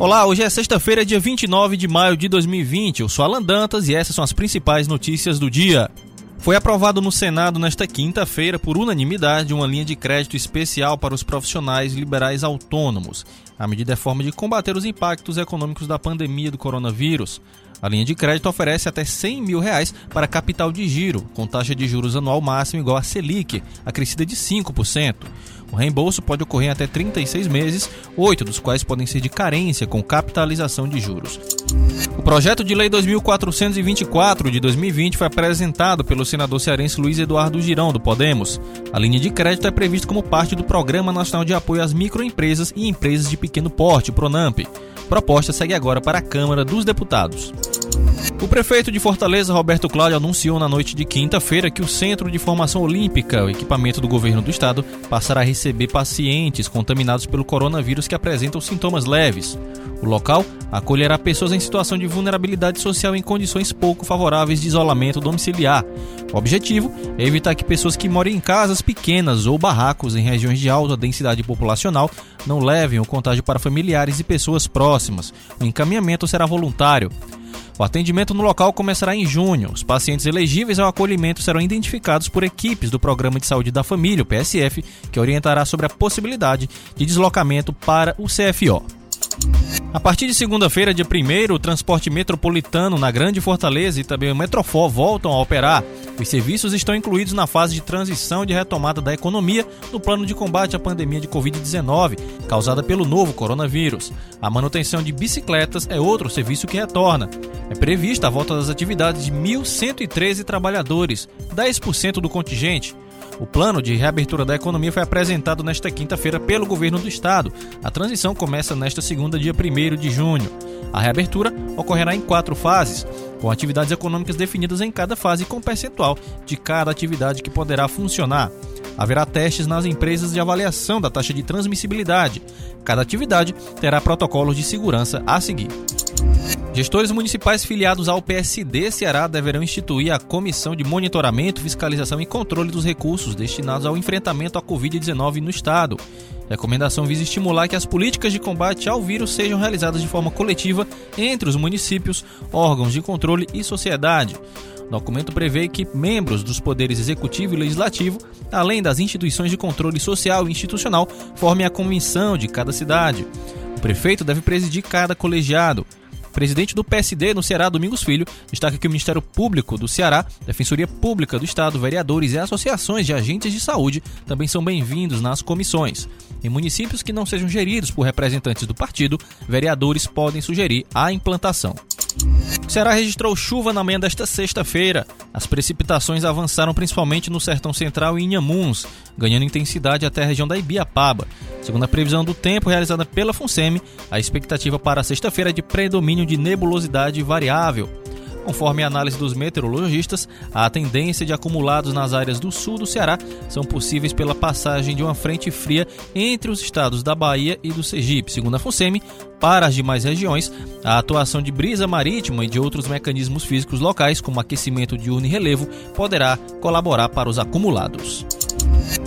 Olá, hoje é sexta-feira, dia 29 de maio de 2020. Eu sou Alan Dantas e essas são as principais notícias do dia. Foi aprovado no Senado nesta quinta-feira, por unanimidade, uma linha de crédito especial para os profissionais liberais autônomos. A medida é forma de combater os impactos econômicos da pandemia do coronavírus. A linha de crédito oferece até 100 mil reais para capital de giro, com taxa de juros anual máxima igual a Selic, acrescida de 5%. O reembolso pode ocorrer em até 36 meses, oito dos quais podem ser de carência com capitalização de juros. O projeto de lei 2424 de 2020 foi apresentado pelo senador cearense Luiz Eduardo Girão, do Podemos. A linha de crédito é prevista como parte do Programa Nacional de Apoio às Microempresas e Empresas de Pequeno Porte, PRONAMP. Proposta segue agora para a Câmara dos Deputados. O prefeito de Fortaleza, Roberto Cláudio, anunciou na noite de quinta-feira que o Centro de Formação Olímpica, o equipamento do governo do estado, passará a receber pacientes contaminados pelo coronavírus que apresentam sintomas leves. O local acolherá pessoas em situação de vulnerabilidade social em condições pouco favoráveis de isolamento domiciliar. O objetivo é evitar que pessoas que moram em casas pequenas ou barracos em regiões de alta densidade populacional não levem o contágio para familiares e pessoas próximas. O encaminhamento será voluntário. O atendimento no local começará em junho. Os pacientes elegíveis ao acolhimento serão identificados por equipes do Programa de Saúde da Família, o PSF, que orientará sobre a possibilidade de deslocamento para o CFO. A partir de segunda-feira, dia 1 o transporte metropolitano na Grande Fortaleza e também o Metrofó voltam a operar. Os serviços estão incluídos na fase de transição de retomada da economia no plano de combate à pandemia de Covid-19, causada pelo novo coronavírus. A manutenção de bicicletas é outro serviço que retorna. É prevista a volta das atividades de 1.113 trabalhadores, 10% do contingente. O plano de reabertura da economia foi apresentado nesta quinta-feira pelo governo do estado. A transição começa nesta segunda, dia 1 de junho. A reabertura ocorrerá em quatro fases, com atividades econômicas definidas em cada fase com percentual de cada atividade que poderá funcionar. Haverá testes nas empresas de avaliação da taxa de transmissibilidade. Cada atividade terá protocolos de segurança a seguir. Gestores municipais filiados ao PSD Ceará deverão instituir a Comissão de Monitoramento, Fiscalização e Controle dos Recursos destinados ao enfrentamento à Covid-19 no Estado. Recomendação visa estimular que as políticas de combate ao vírus sejam realizadas de forma coletiva entre os municípios, órgãos de controle e sociedade. O documento prevê que membros dos poderes executivo e legislativo, além das instituições de controle social e institucional, formem a comissão de cada cidade. O prefeito deve presidir cada colegiado. Presidente do PSD no Ceará, Domingos Filho, destaca que o Ministério Público do Ceará, Defensoria Pública do Estado, vereadores e associações de agentes de saúde também são bem-vindos nas comissões. Em municípios que não sejam geridos por representantes do partido, vereadores podem sugerir a implantação. O Ceará registrou chuva na manhã desta sexta-feira. As precipitações avançaram principalmente no sertão central e Inhamuns, ganhando intensidade até a região da Ibiapaba. Segundo a previsão do tempo realizada pela FUNSEMI, a expectativa para sexta-feira é de predomínio de nebulosidade variável. Conforme a análise dos meteorologistas, a tendência de acumulados nas áreas do sul do Ceará são possíveis pela passagem de uma frente fria entre os estados da Bahia e do Sergipe. Segundo a FUNSEMI, para as demais regiões, a atuação de brisa marítima e de outros mecanismos físicos locais, como aquecimento diurno e relevo, poderá colaborar para os acumulados.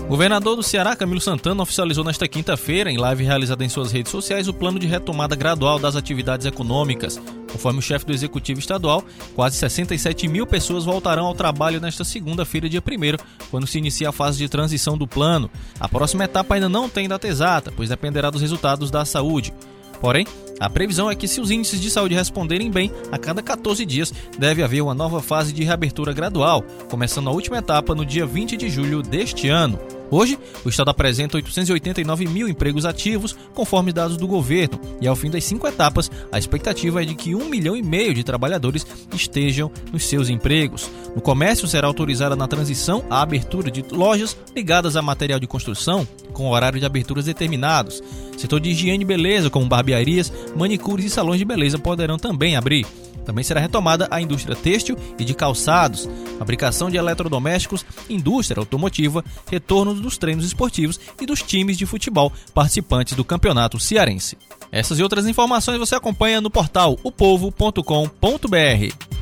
Governador do Ceará, Camilo Santana, oficializou nesta quinta-feira, em live realizada em suas redes sociais, o plano de retomada gradual das atividades econômicas. Conforme o chefe do Executivo Estadual, quase 67 mil pessoas voltarão ao trabalho nesta segunda-feira, dia 1, quando se inicia a fase de transição do plano. A próxima etapa ainda não tem data exata, pois dependerá dos resultados da saúde. Porém, a previsão é que, se os índices de saúde responderem bem, a cada 14 dias deve haver uma nova fase de reabertura gradual, começando a última etapa no dia 20 de julho deste ano. Hoje, o Estado apresenta 889 mil empregos ativos, conforme dados do governo, e ao fim das cinco etapas, a expectativa é de que um milhão e meio de trabalhadores estejam nos seus empregos. No comércio, será autorizada na transição a abertura de lojas ligadas a material de construção, com horário de aberturas determinados. Setor de higiene e beleza, como barbearias, manicures e salões de beleza, poderão também abrir. Também será retomada a indústria têxtil e de calçados, fabricação de eletrodomésticos, indústria automotiva, retorno dos treinos esportivos e dos times de futebol participantes do campeonato cearense. Essas e outras informações você acompanha no portal opovo.com.br.